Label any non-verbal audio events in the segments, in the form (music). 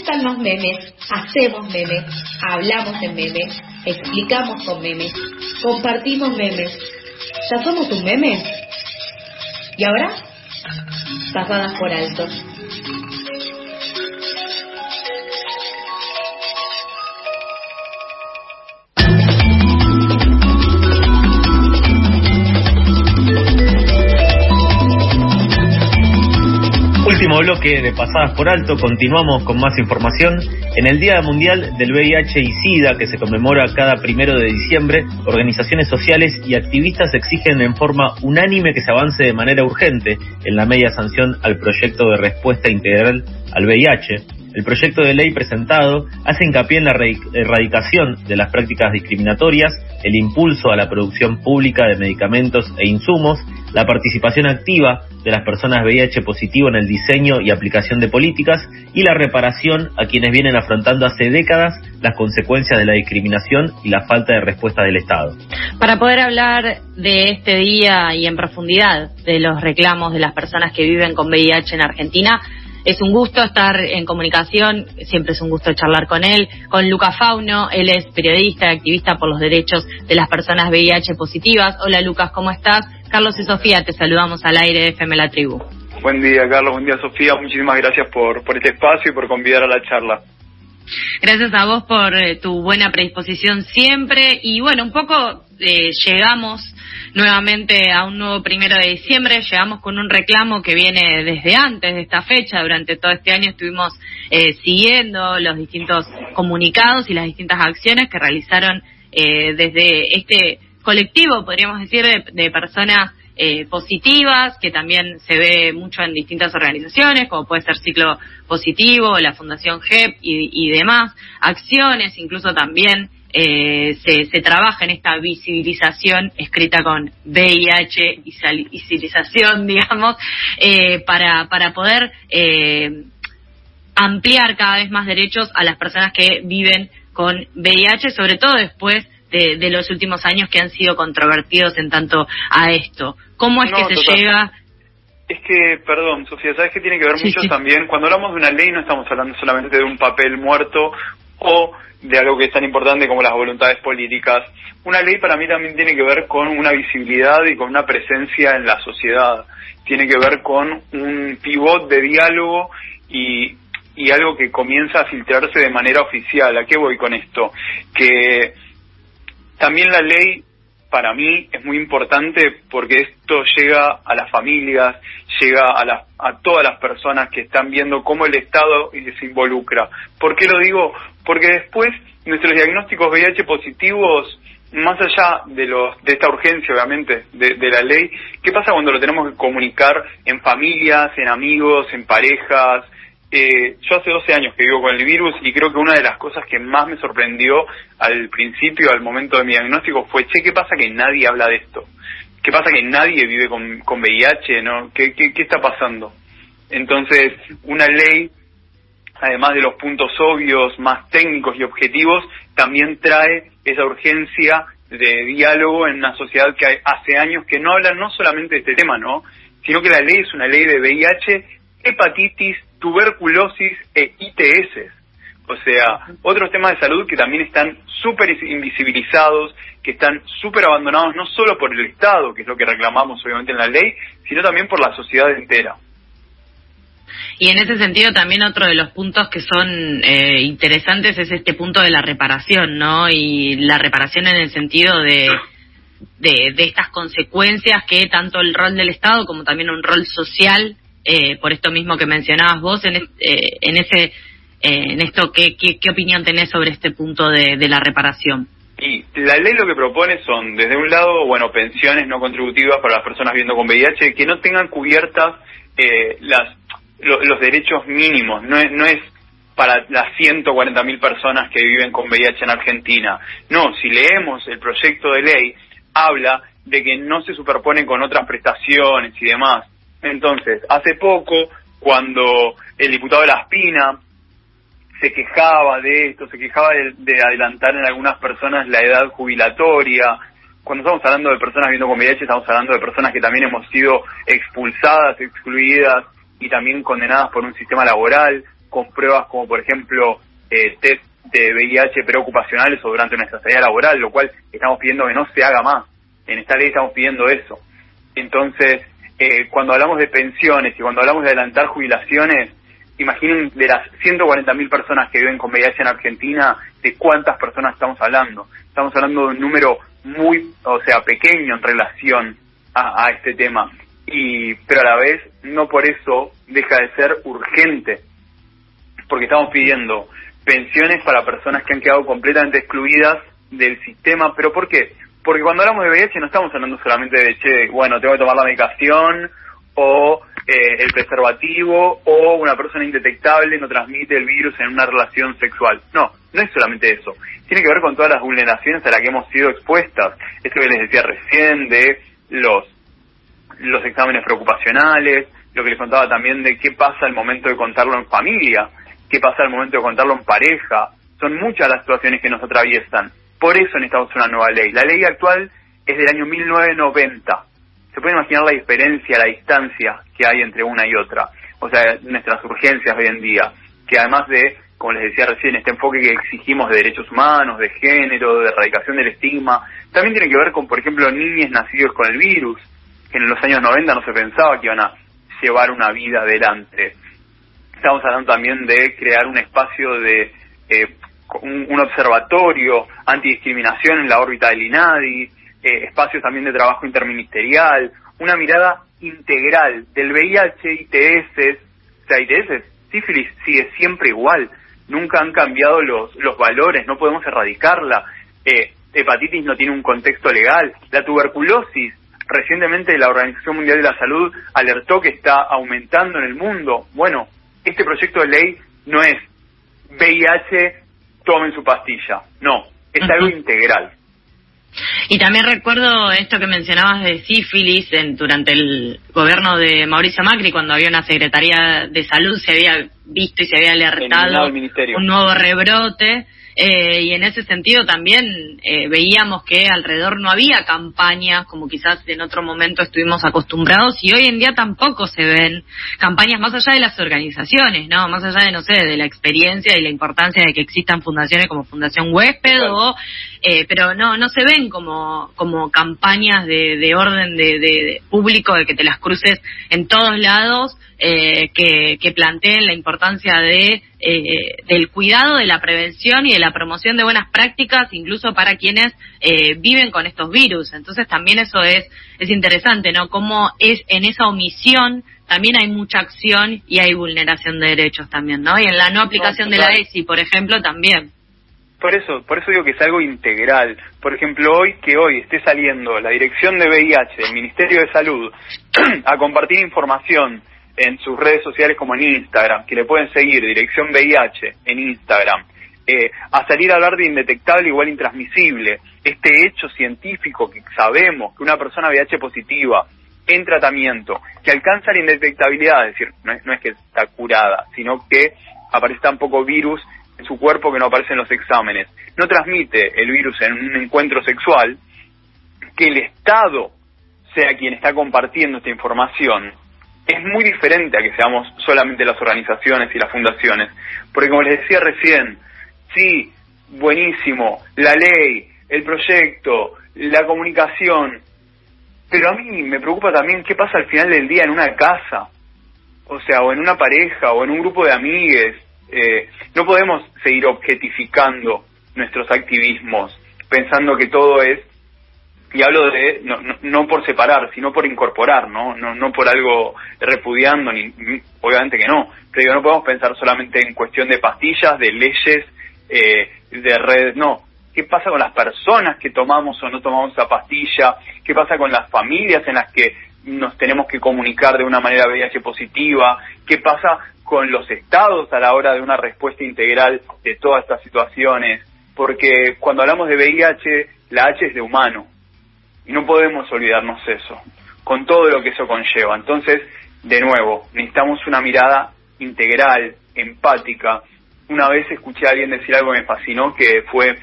gustan los memes, hacemos memes, hablamos en memes, explicamos con memes, compartimos memes. ¿Ya somos un meme? ¿Y ahora? Pasadas por alto. Bloque de Pasadas por Alto, continuamos con más información. En el Día Mundial del VIH y SIDA, que se conmemora cada primero de diciembre, organizaciones sociales y activistas exigen en forma unánime que se avance de manera urgente en la media sanción al proyecto de respuesta integral al VIH. El proyecto de ley presentado hace hincapié en la erradicación de las prácticas discriminatorias, el impulso a la producción pública de medicamentos e insumos, la participación activa de las personas VIH positivo en el diseño y aplicación de políticas y la reparación a quienes vienen afrontando hace décadas las consecuencias de la discriminación y la falta de respuesta del Estado. Para poder hablar de este día y en profundidad de los reclamos de las personas que viven con VIH en Argentina, es un gusto estar en comunicación, siempre es un gusto charlar con él, con Luca Fauno, él es periodista y activista por los derechos de las personas VIH positivas. Hola Lucas, ¿cómo estás? Carlos y Sofía, te saludamos al aire de FM La Tribu. Buen día Carlos, buen día Sofía, muchísimas gracias por, por este espacio y por convidar a la charla. Gracias a vos por eh, tu buena predisposición siempre y bueno, un poco eh, llegamos nuevamente a un nuevo primero de diciembre. Llegamos con un reclamo que viene desde antes de esta fecha. Durante todo este año estuvimos eh, siguiendo los distintos comunicados y las distintas acciones que realizaron eh, desde este colectivo, podríamos decir, de, personas eh, positivas, que también se ve mucho en distintas organizaciones, como puede ser Ciclo Positivo, la Fundación GEP y, y demás, acciones, incluso también eh, se, se, trabaja en esta visibilización escrita con VIH y civilización, (laughs) digamos, eh, para, para poder eh, ampliar cada vez más derechos a las personas que viven con VIH, sobre todo después de, de los últimos años que han sido controvertidos en tanto a esto. ¿Cómo es que se llega es que, perdón, Sofía, ¿sabes que tiene que ver mucho también? Cuando hablamos de una ley no estamos hablando solamente de un papel muerto o de algo que es tan importante como las voluntades políticas. Una ley para mí también tiene que ver con una visibilidad y con una presencia en la sociedad. Tiene que ver con un pivot de diálogo y, y algo que comienza a filtrarse de manera oficial. ¿A qué voy con esto? Que también la ley para mí es muy importante porque esto llega a las familias, llega a, a todas las personas que están viendo cómo el Estado se involucra. ¿Por qué lo digo? Porque después nuestros diagnósticos VIH positivos, más allá de, los, de esta urgencia, obviamente, de la ley, ¿qué pasa cuando lo tenemos que comunicar en familias, en amigos, en parejas, eh, yo hace 12 años que vivo con el virus y creo que una de las cosas que más me sorprendió al principio, al momento de mi diagnóstico, fue, che, ¿qué pasa que nadie habla de esto? ¿Qué pasa que nadie vive con, con VIH? ¿no? ¿Qué, qué, qué está pasando? Entonces, una ley, además de los puntos obvios, más técnicos y objetivos, también trae esa urgencia de diálogo en una sociedad que hace años que no habla no solamente de este tema, ¿no? Sino que la ley es una ley de VIH, hepatitis, tuberculosis e ITS. O sea, otros temas de salud que también están súper invisibilizados, que están súper abandonados no solo por el Estado, que es lo que reclamamos obviamente en la ley, sino también por la sociedad entera. Y en ese sentido también otro de los puntos que son eh, interesantes es este punto de la reparación, ¿no? Y la reparación en el sentido de, de, de estas consecuencias que tanto el rol del Estado como también un rol social eh, por esto mismo que mencionabas vos, en, eh, en ese eh, en esto, ¿qué, ¿qué, opinión tenés sobre este punto de, la reparación? Y la ley lo que propone son, desde un lado, bueno, pensiones no contributivas para las personas viviendo con VIH, que no tengan cubiertas las los derechos mínimos, no es, no es para las 140.000 personas que viven con VIH en Argentina. No, si leemos el proyecto de ley, habla de que no se superpone con otras prestaciones y demás. Entonces, hace poco, cuando el diputado de La Espina se quejaba de esto, se quejaba de, adelantar en algunas personas la edad jubilatoria, cuando estamos hablando de personas viviendo con VIH, estamos hablando de personas que también hemos sido expulsadas, excluidas y también condenadas por un sistema laboral. con pruebas como por ejemplo eh, test de VIH preocupacionales o durante nuestra salida laboral, lo cual estamos pidiendo que no se haga más. En esta ley estamos pidiendo eso. Entonces, eh, cuando hablamos de pensiones y cuando hablamos de adelantar jubilaciones, imaginen de las 140.000 personas que viven con VIH en Argentina, de cuántas personas estamos hablando. Estamos hablando de un número muy, o sea, pequeño en relación a, a este tema. Y, pero a la vez, no por eso deja de ser urgente, porque estamos pidiendo pensiones para personas que han quedado completamente excluidas del sistema. ¿Pero por qué? Porque cuando hablamos de VIH no estamos hablando solamente de, che, bueno, tengo que tomar la medicación o eh, el preservativo o una persona indetectable no transmite el virus en una relación sexual. No, no es solamente eso. Tiene que ver con todas las vulneraciones a las que hemos sido expuestas. Esto que les decía recién de los, los exámenes preocupacionales, lo que les contaba también de qué pasa al momento de contarlo en familia, qué pasa al momento de contarlo en pareja. Son muchas las situaciones que nos atraviesan. Por eso necesitamos una nueva ley. La ley actual es del año 1990. Se puede imaginar la diferencia, la distancia que hay entre una y otra. O sea, nuestras urgencias hoy en día, que además de, como les decía recién, este enfoque que exigimos de derechos humanos, de género, de erradicación del estigma, también tiene que ver con, por ejemplo, niños nacidos con el virus, que en los años 90 no se pensaba que iban a llevar una vida adelante. Estamos hablando también de crear un espacio de eh, un, observatorio antidiscriminación en la órbita del INADI, eh, espacios también de trabajo interministerial, una mirada integral del VIH, ITS, o sea, ITS, sífilis sigue siempre igual, nunca han cambiado los, los valores, no podemos erradicarla, eh, hepatitis no tiene un contexto legal, la tuberculosis, recientemente la Organización Mundial de la Salud alertó que está aumentando en el mundo, bueno, este proyecto de ley no es VIH tomen su pastilla. No, es algo integral. Y también recuerdo esto que mencionabas de sífilis en, durante el gobierno de Mauricio Macri, cuando había una Secretaría de Salud, se había visto y se había alertado un nuevo rebrote. Eh, y en ese sentido también eh, veíamos que alrededor no había campañas como quizás en otro momento estuvimos acostumbrados y hoy en día tampoco se ven campañas más allá de las organizaciones, ¿no? Más allá de, no sé, de la experiencia y la importancia de que existan fundaciones como Fundación Huésped o eh, pero no no se ven como como campañas de, de orden de, de, público de que te las cruces en todos lados eh, que, que planteen la importancia de eh, del cuidado de la prevención y de la promoción de buenas prácticas incluso para quienes eh, viven con estos virus. Entonces también eso es es interesante no cómo es en esa omisión también hay mucha acción y hay vulneración de derechos también no y en la no aplicación de la ESI por ejemplo también. Por eso, por eso digo que es algo integral. Por ejemplo, hoy que hoy esté saliendo la dirección de VIH del Ministerio de Salud (clears throat) a compartir información en sus redes sociales como en Instagram, que le pueden seguir, dirección VIH en Instagram, eh, a salir a hablar de indetectable igual intransmisible, este hecho científico que sabemos que una persona VIH positiva en tratamiento, que alcanza la indetectabilidad, es decir, no es, no es que está curada, sino que aparece tan poco virus en su cuerpo que no aparece en los exámenes, no transmite el virus en un encuentro sexual, que el Estado sea quien está compartiendo esta información, es muy diferente a que seamos solamente las organizaciones y las fundaciones. Porque como les decía recién, sí, buenísimo, la ley, el proyecto, la comunicación, pero a mí me preocupa también qué pasa al final del día en una casa, o sea, o en una pareja, o en un grupo de amigues, eh, no podemos seguir objetificando nuestros activismos pensando que todo es y hablo de no, no, por separar sino por incorporar no no no por algo repudiando ni obviamente que no. Pero no podemos pensar solamente en cuestión de pastillas de leyes eh, de redes no. Qué pasa con las personas que tomamos o no tomamos esa pastilla qué pasa con las familias en las que nos tenemos que comunicar de una manera VIH positiva, qué pasa con los estados a la hora de una respuesta integral de todas estas situaciones, porque cuando hablamos de VIH, la H es de humano, y no podemos olvidarnos eso, con todo lo que eso conlleva. Entonces, de nuevo, necesitamos una mirada integral, empática. Una vez escuché a alguien decir algo que me fascinó, que fue,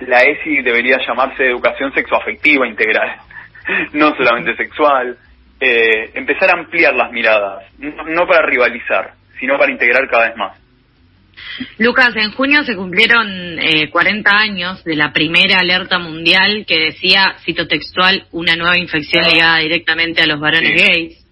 la ESI debería llamarse Educación Sexoafectiva Integral (laughs) no solamente sexual, eh, empezar a ampliar las miradas, no, para rivalizar, sino para integrar cada vez más. Lucas, en junio se cumplieron eh, 40 años de la primera alerta mundial que decía, cito textual, una nueva infección ligada directamente a los varones gays.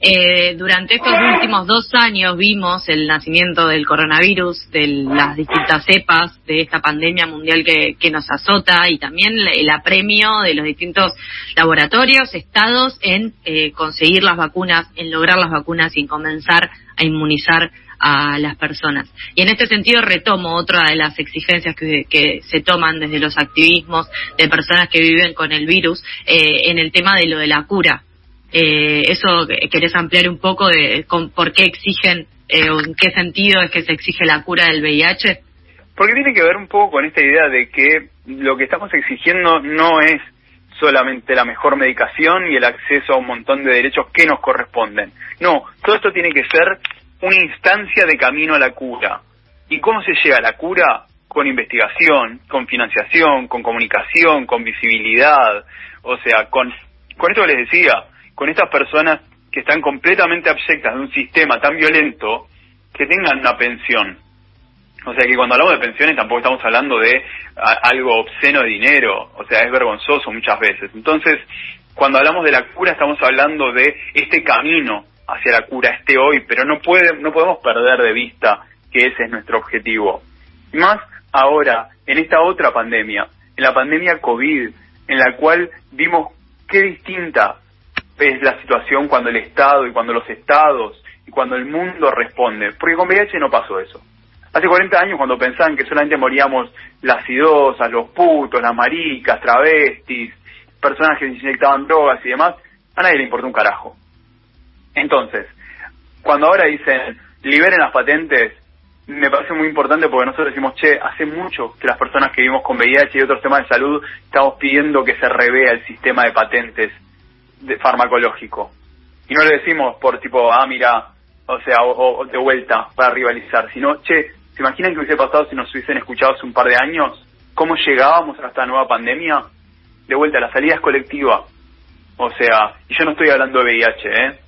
Eh, durante estos últimos dos años vimos el nacimiento del coronavirus, de las distintas cepas de esta pandemia mundial que, que nos azota y también el apremio de los distintos laboratorios, estados en eh, conseguir las vacunas, en lograr las vacunas y en comenzar a inmunizar a las personas. Y en este sentido retomo otra de las exigencias que, se toman desde los activismos de personas que viven con el virus eh, en el tema de lo de la cura. Eh, ¿Eso querés ampliar un poco de con, por qué exigen eh, o en qué sentido es que se exige la cura del VIH? Porque tiene que ver un poco con esta idea de que lo que estamos exigiendo no es solamente la mejor medicación y el acceso a un montón de derechos que nos corresponden. No, todo esto tiene que ser una instancia de camino a la cura. ¿Y cómo se llega a la cura? Con investigación, con financiación, con comunicación, con visibilidad, o sea, con, con esto que les decía, con estas personas que están completamente abyectas de un sistema tan violento que tengan una pensión. O sea que cuando hablamos de pensiones tampoco estamos hablando de algo obsceno de dinero, o sea, es vergonzoso muchas veces. Entonces, cuando hablamos de la cura estamos hablando de este camino hacia la cura, este hoy, pero no puede, no podemos perder de vista que ese es nuestro objetivo. Y más ahora, en esta otra pandemia, en la pandemia COVID, en la cual vimos qué distinta es la situación cuando el Estado y cuando los Estados y cuando el mundo responde. Porque con VIH no pasó eso. Hace 40 años cuando pensaban que solamente moríamos las idosas, los putos, las maricas, travestis, personas que se inyectaban drogas y demás, a nadie le importó un carajo. Entonces, cuando ahora dicen liberen las patentes, me parece muy importante porque nosotros decimos, che, hace mucho que las personas que vivimos con VIH y otros temas de salud estamos pidiendo que se revea el sistema de patentes de farmacológico. Y no le decimos por tipo, ah, mira, o sea, o, de vuelta para rivalizar, sino, che, ¿se imaginan que hubiese pasado si nos hubiesen escuchado hace un par de años? ¿Cómo llegábamos a esta nueva pandemia? De vuelta, la salida es colectiva. O sea, y yo no estoy hablando de VIH, ¿eh?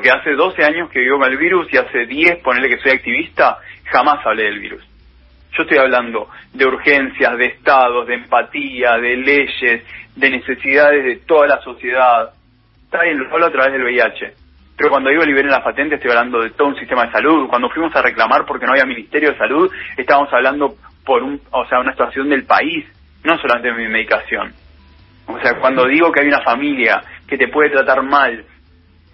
Porque hace 12 años que vivo con el virus y hace 10, ponerle que soy activista, jamás hablé del virus. Yo estoy hablando de urgencias, de estados, de empatía, de leyes, de necesidades de toda la sociedad. Está bien, lo hablo a través del VIH. Pero cuando digo liberen las patentes, estoy hablando de todo un sistema de salud. Cuando fuimos a reclamar porque no había Ministerio de Salud, estábamos hablando por un, o sea, una situación del país, no solamente de mi medicación. O sea, cuando digo que hay una familia que te puede tratar mal,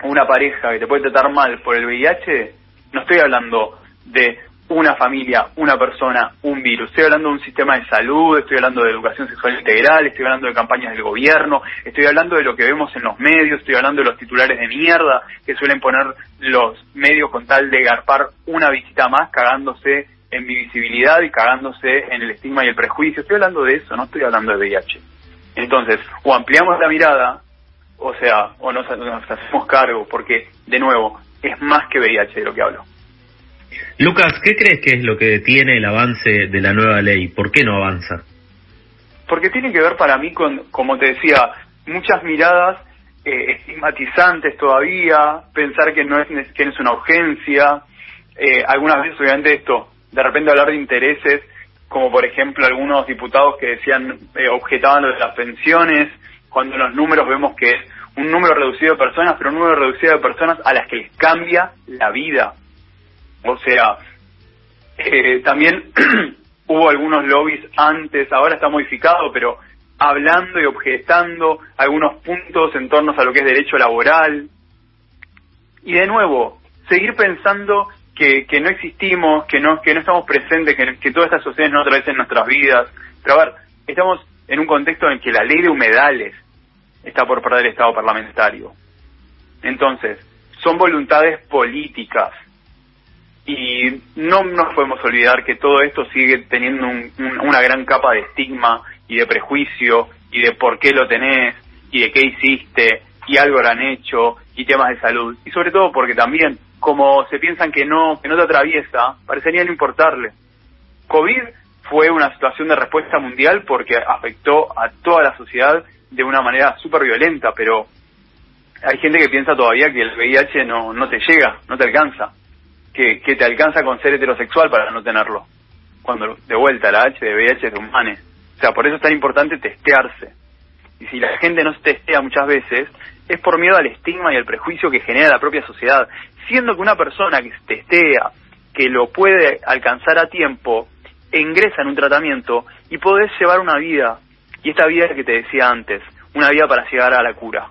una pareja que te puede tratar mal por el VIH, no estoy hablando de una familia, una persona, un virus. Estoy hablando de un sistema de salud, estoy hablando de educación sexual integral, estoy hablando de campañas del gobierno, estoy hablando de lo que vemos en los medios, estoy hablando de los titulares de mierda que suelen poner los medios con tal de garpar una visita más, cagándose en mi visibilidad y cagándose en el estigma y el prejuicio. Estoy hablando de eso, no estoy hablando de VIH. Entonces, o ampliamos la mirada, o sea, o nos, nos hacemos cargo, porque, de nuevo, es más que VIH de lo que hablo. Lucas, ¿qué crees que es lo que detiene el avance de la nueva ley? ¿Por qué no avanza? Porque tiene que ver para mí con, como te decía, muchas miradas eh, estigmatizantes todavía, pensar que no es que no es una urgencia, eh, algunas veces obviamente esto, de repente hablar de intereses, como por ejemplo algunos diputados que decían, eh, objetaban lo de las pensiones, cuando los números vemos que es un número reducido de personas, pero un número reducido de personas a las que les cambia la vida. O sea, eh, también (clears throat) hubo algunos lobbies antes, ahora está modificado, pero hablando y objetando algunos puntos en torno a lo que es derecho laboral. Y de nuevo, seguir pensando que, que no existimos, que no, que no estamos presentes, que, que todas estas sociedades no atraviesan nuestras vidas. Pero a ver, estamos en un contexto en que la ley de humedales está por perder el Estado parlamentario. Entonces, son voluntades políticas. Y no nos podemos olvidar que todo esto sigue teniendo un, un, una gran capa de estigma y de prejuicio y de por qué lo tenés y de qué hiciste y algo lo han hecho y temas de salud. Y sobre todo porque también como se piensan que no que no te atraviesa parecería no importarle. Covid fue una situación de respuesta mundial porque afectó a toda la sociedad de una manera súper violenta pero hay gente que piensa todavía que el VIH no no te llega no te alcanza que, que te alcanza con ser heterosexual para no tenerlo. Cuando de vuelta la H de VIH es de humanes. O sea, por eso es tan importante testearse. Y si la gente no se testea muchas veces, es por miedo al estigma y al prejuicio que genera la propia sociedad. Siendo que una persona que se testea, que lo puede alcanzar a tiempo, ingresa en un tratamiento y podés llevar una vida. Y esta vida es que te decía antes, una vida para llegar a la cura.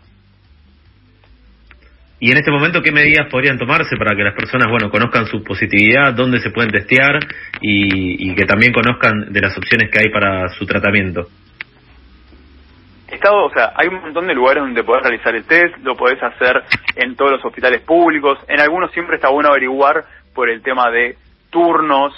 Y en este momento, ¿qué medidas podrían tomarse para que las personas, bueno, conozcan su positividad, dónde se pueden testear y, y que también conozcan de las opciones que hay para su tratamiento? Estado, o sea, hay un montón de lugares donde podés realizar el test, lo podés hacer en todos los hospitales públicos, en algunos siempre está bueno averiguar por el tema de turnos,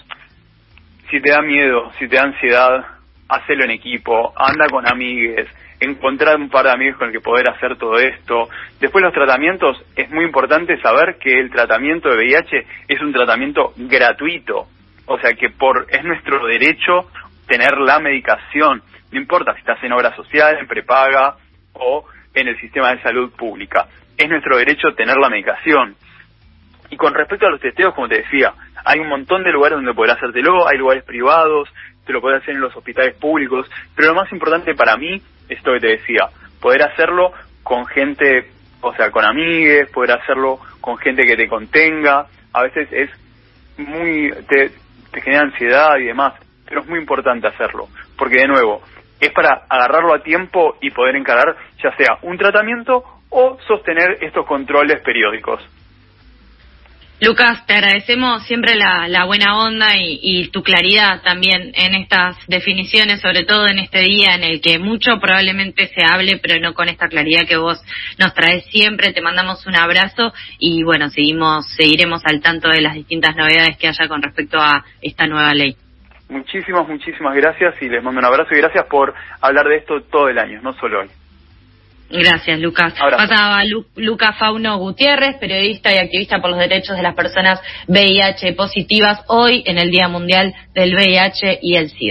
si te da miedo, si te da ansiedad, hacelo en equipo, anda con amigues, encontrar un par de amigos con el que poder hacer todo esto. Después los tratamientos, es muy importante saber que el tratamiento de VIH es un tratamiento gratuito, o sea que por es nuestro derecho tener la medicación, no importa si estás en obra social, en prepaga o en el sistema de salud pública, es nuestro derecho tener la medicación. Y con respecto a los testeos, como te decía, hay un montón de lugares donde podrás hacértelo, hay lugares privados, te lo puedes hacer en los hospitales públicos, pero lo más importante para mí es esto que te decía, poder hacerlo con gente, o sea, con amigues, poder hacerlo con gente que te contenga, a veces es muy, te, te genera ansiedad y demás, pero es muy importante hacerlo, porque de nuevo, es para agarrarlo a tiempo y poder encarar ya sea un tratamiento o sostener estos controles periódicos. Lucas, te agradecemos siempre la, buena onda y, tu claridad también en estas definiciones, sobre todo en este día en el que mucho probablemente se hable, pero no con esta claridad que vos nos traes siempre. Te mandamos un abrazo y bueno, seguimos, seguiremos al tanto de las distintas novedades que haya con respecto a esta nueva ley. Muchísimas, muchísimas gracias y les mando un abrazo y gracias por hablar de esto todo el año, no solo hoy. Gracias, Lucas. Pasaba Lucas Fauno Gutiérrez, periodista y activista por los derechos de las personas VIH positivas, hoy en el Día Mundial del VIH y el SIDA.